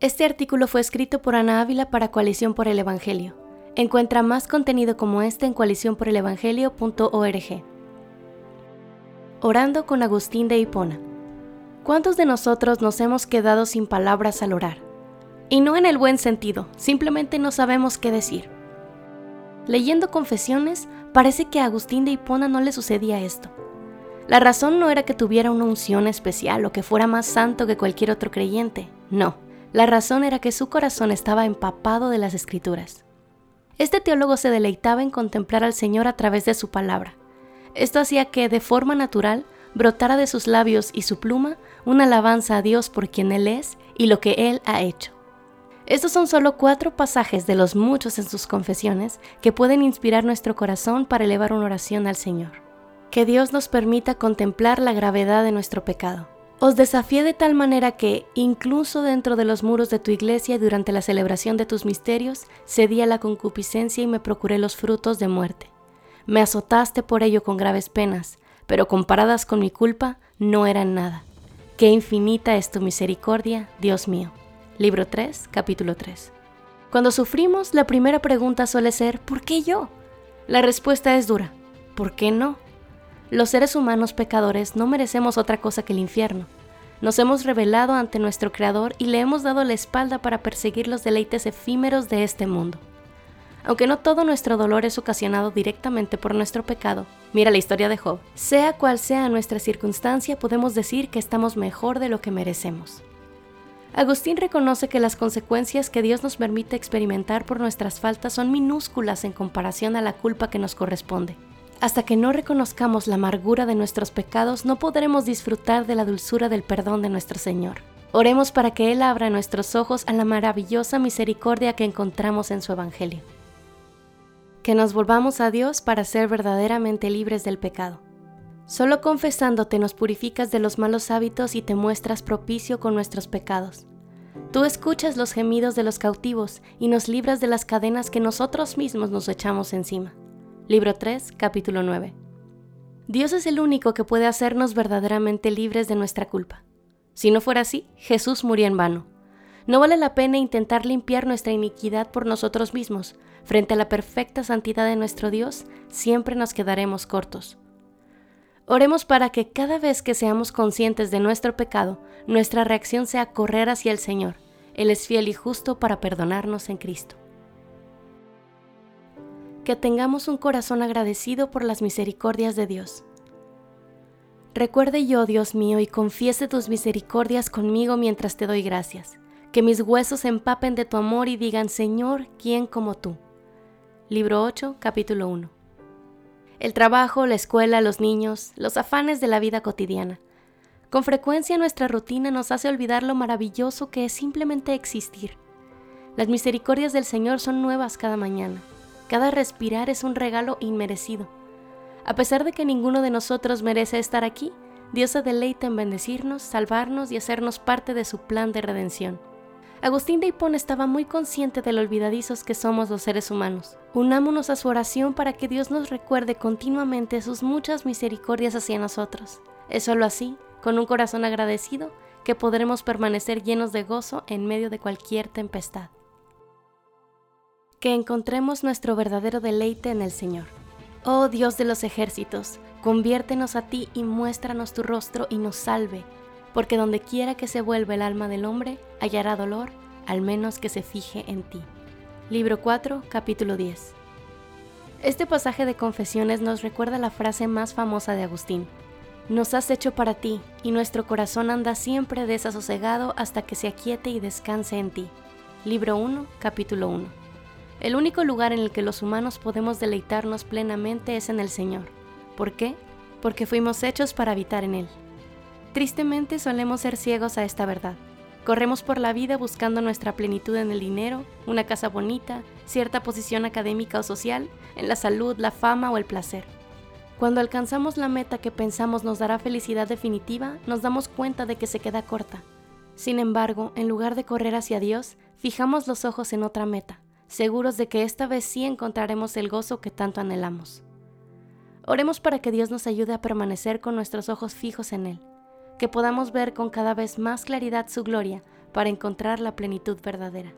Este artículo fue escrito por Ana Ávila para Coalición por el Evangelio. Encuentra más contenido como este en coaliciónporelevangelio.org. Orando con Agustín de Hipona. ¿Cuántos de nosotros nos hemos quedado sin palabras al orar? Y no en el buen sentido, simplemente no sabemos qué decir. Leyendo confesiones, parece que a Agustín de Hipona no le sucedía esto. La razón no era que tuviera una unción especial o que fuera más santo que cualquier otro creyente, no. La razón era que su corazón estaba empapado de las escrituras. Este teólogo se deleitaba en contemplar al Señor a través de su palabra. Esto hacía que, de forma natural, brotara de sus labios y su pluma una alabanza a Dios por quien Él es y lo que Él ha hecho. Estos son solo cuatro pasajes de los muchos en sus confesiones que pueden inspirar nuestro corazón para elevar una oración al Señor que Dios nos permita contemplar la gravedad de nuestro pecado. Os desafié de tal manera que, incluso dentro de los muros de tu iglesia durante la celebración de tus misterios, cedí a la concupiscencia y me procuré los frutos de muerte. Me azotaste por ello con graves penas, pero comparadas con mi culpa, no eran nada. Qué infinita es tu misericordia, Dios mío. Libro 3, capítulo 3. Cuando sufrimos, la primera pregunta suele ser ¿por qué yo? La respuesta es dura. ¿Por qué no? Los seres humanos pecadores no merecemos otra cosa que el infierno. Nos hemos revelado ante nuestro Creador y le hemos dado la espalda para perseguir los deleites efímeros de este mundo. Aunque no todo nuestro dolor es ocasionado directamente por nuestro pecado, mira la historia de Job, sea cual sea nuestra circunstancia, podemos decir que estamos mejor de lo que merecemos. Agustín reconoce que las consecuencias que Dios nos permite experimentar por nuestras faltas son minúsculas en comparación a la culpa que nos corresponde. Hasta que no reconozcamos la amargura de nuestros pecados, no podremos disfrutar de la dulzura del perdón de nuestro Señor. Oremos para que Él abra nuestros ojos a la maravillosa misericordia que encontramos en su Evangelio. Que nos volvamos a Dios para ser verdaderamente libres del pecado. Solo confesándote nos purificas de los malos hábitos y te muestras propicio con nuestros pecados. Tú escuchas los gemidos de los cautivos y nos libras de las cadenas que nosotros mismos nos echamos encima. Libro 3, capítulo 9. Dios es el único que puede hacernos verdaderamente libres de nuestra culpa. Si no fuera así, Jesús murió en vano. No vale la pena intentar limpiar nuestra iniquidad por nosotros mismos. Frente a la perfecta santidad de nuestro Dios, siempre nos quedaremos cortos. Oremos para que cada vez que seamos conscientes de nuestro pecado, nuestra reacción sea correr hacia el Señor. Él es fiel y justo para perdonarnos en Cristo que tengamos un corazón agradecido por las misericordias de Dios. Recuerde yo, Dios mío, y confiese tus misericordias conmigo mientras te doy gracias. Que mis huesos empapen de tu amor y digan, Señor, ¿quién como tú? Libro 8, capítulo 1. El trabajo, la escuela, los niños, los afanes de la vida cotidiana. Con frecuencia nuestra rutina nos hace olvidar lo maravilloso que es simplemente existir. Las misericordias del Señor son nuevas cada mañana. Cada respirar es un regalo inmerecido. A pesar de que ninguno de nosotros merece estar aquí, Dios se deleita en bendecirnos, salvarnos y hacernos parte de su plan de redención. Agustín de Hipona estaba muy consciente de lo olvidadizos que somos los seres humanos. Unámonos a su oración para que Dios nos recuerde continuamente sus muchas misericordias hacia nosotros. Es solo así, con un corazón agradecido, que podremos permanecer llenos de gozo en medio de cualquier tempestad que encontremos nuestro verdadero deleite en el Señor. Oh Dios de los ejércitos, conviértenos a ti y muéstranos tu rostro y nos salve, porque donde quiera que se vuelva el alma del hombre, hallará dolor, al menos que se fije en ti. Libro 4, capítulo 10. Este pasaje de confesiones nos recuerda la frase más famosa de Agustín. Nos has hecho para ti, y nuestro corazón anda siempre desasosegado hasta que se aquiete y descanse en ti. Libro 1, capítulo 1. El único lugar en el que los humanos podemos deleitarnos plenamente es en el Señor. ¿Por qué? Porque fuimos hechos para habitar en Él. Tristemente solemos ser ciegos a esta verdad. Corremos por la vida buscando nuestra plenitud en el dinero, una casa bonita, cierta posición académica o social, en la salud, la fama o el placer. Cuando alcanzamos la meta que pensamos nos dará felicidad definitiva, nos damos cuenta de que se queda corta. Sin embargo, en lugar de correr hacia Dios, fijamos los ojos en otra meta, seguros de que esta vez sí encontraremos el gozo que tanto anhelamos. Oremos para que Dios nos ayude a permanecer con nuestros ojos fijos en Él, que podamos ver con cada vez más claridad su gloria, para encontrar la plenitud verdadera.